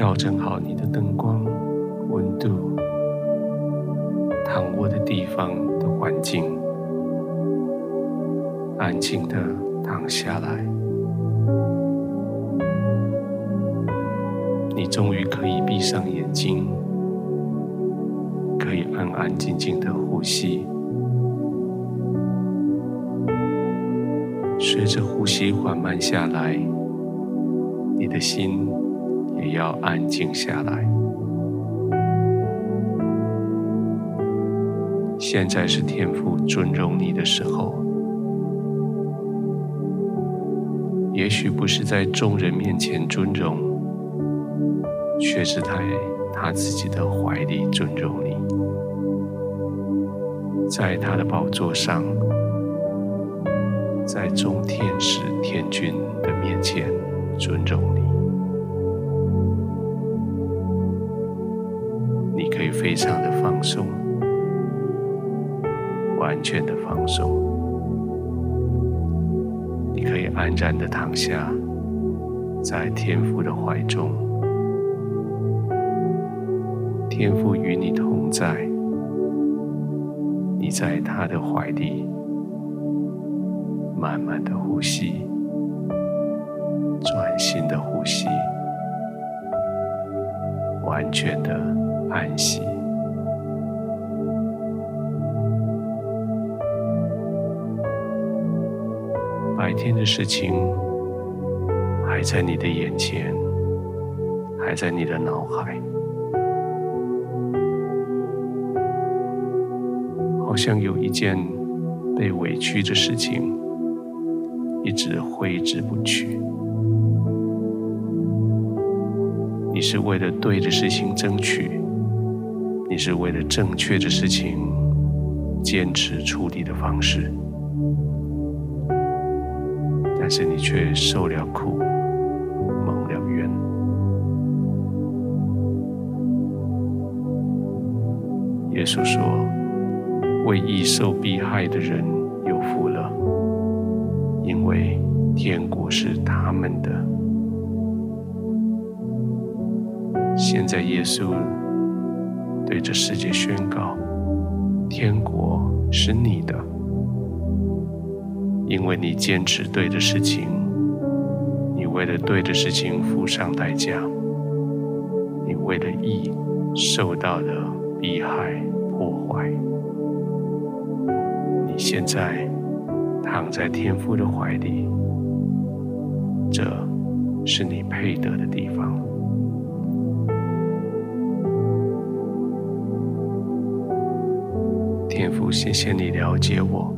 调整好你的灯光、温度、躺卧的地方的环境，安静的躺下来。你终于可以闭上眼睛，可以安安静静的呼吸。随着呼吸缓慢下来，你的心也要安静下来。现在是天父尊荣你的时候，也许不是在众人面前尊荣，却是在他自己的怀里尊荣你，在他的宝座上。在众天使天君的面前尊重你，非常的放松，完全的放松，你可以安然的躺下，在天父的怀中，天父与你同在，你在他的怀里。慢慢的呼吸，专心的呼吸，完全的安息。白天的事情还在你的眼前，还在你的脑海，好像有一件被委屈的事情。一直挥之不去。你是为了对的事情争取，你是为了正确的事情坚持处理的方式，是你却受了苦，蒙了冤。耶稣说：“为义受逼害的人有福了。”因为天国是他们的。现在耶稣对这世界宣告：天国是你的，因为你坚持对的事情，你为了对的事情付上代价，你为了义受到了逼害破坏，你现在。躺在天父的怀里，这是你配得的地方。天父，谢谢你了解我，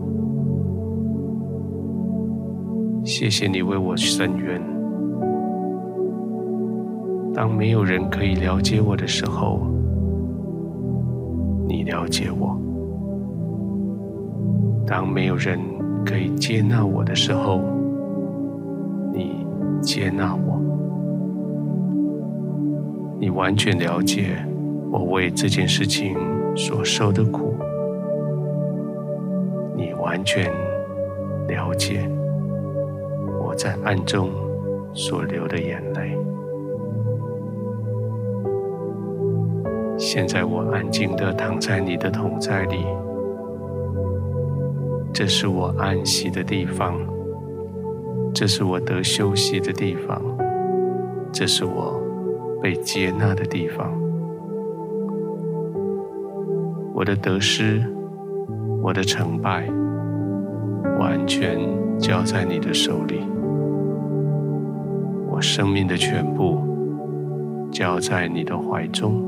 谢谢你为我伸冤。当没有人可以了解我的时候，你了解我；当没有人。可以接纳我的时候，你接纳我，你完全了解我为这件事情所受的苦，你完全了解在暗中所流的眼泪。现在我安静地躺在你的同在里。这是我安息的地方，这是我得休息的地方，这是我被接纳的地方。我的得失，我的成败，完全交在你的手里。生命的全部交在你的怀中。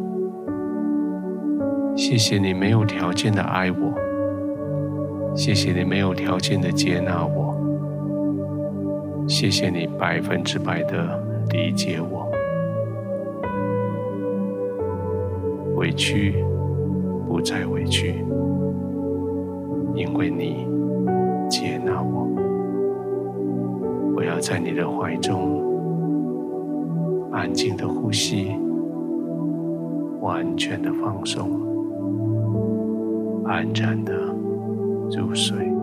谢谢你没有条件的爱我。谢谢你没有条件的接纳我，谢谢你百分之百的理解我，委屈不再委屈，因为你接纳我。我要在你的怀中安静的呼吸，完全的放松，安然的。入睡。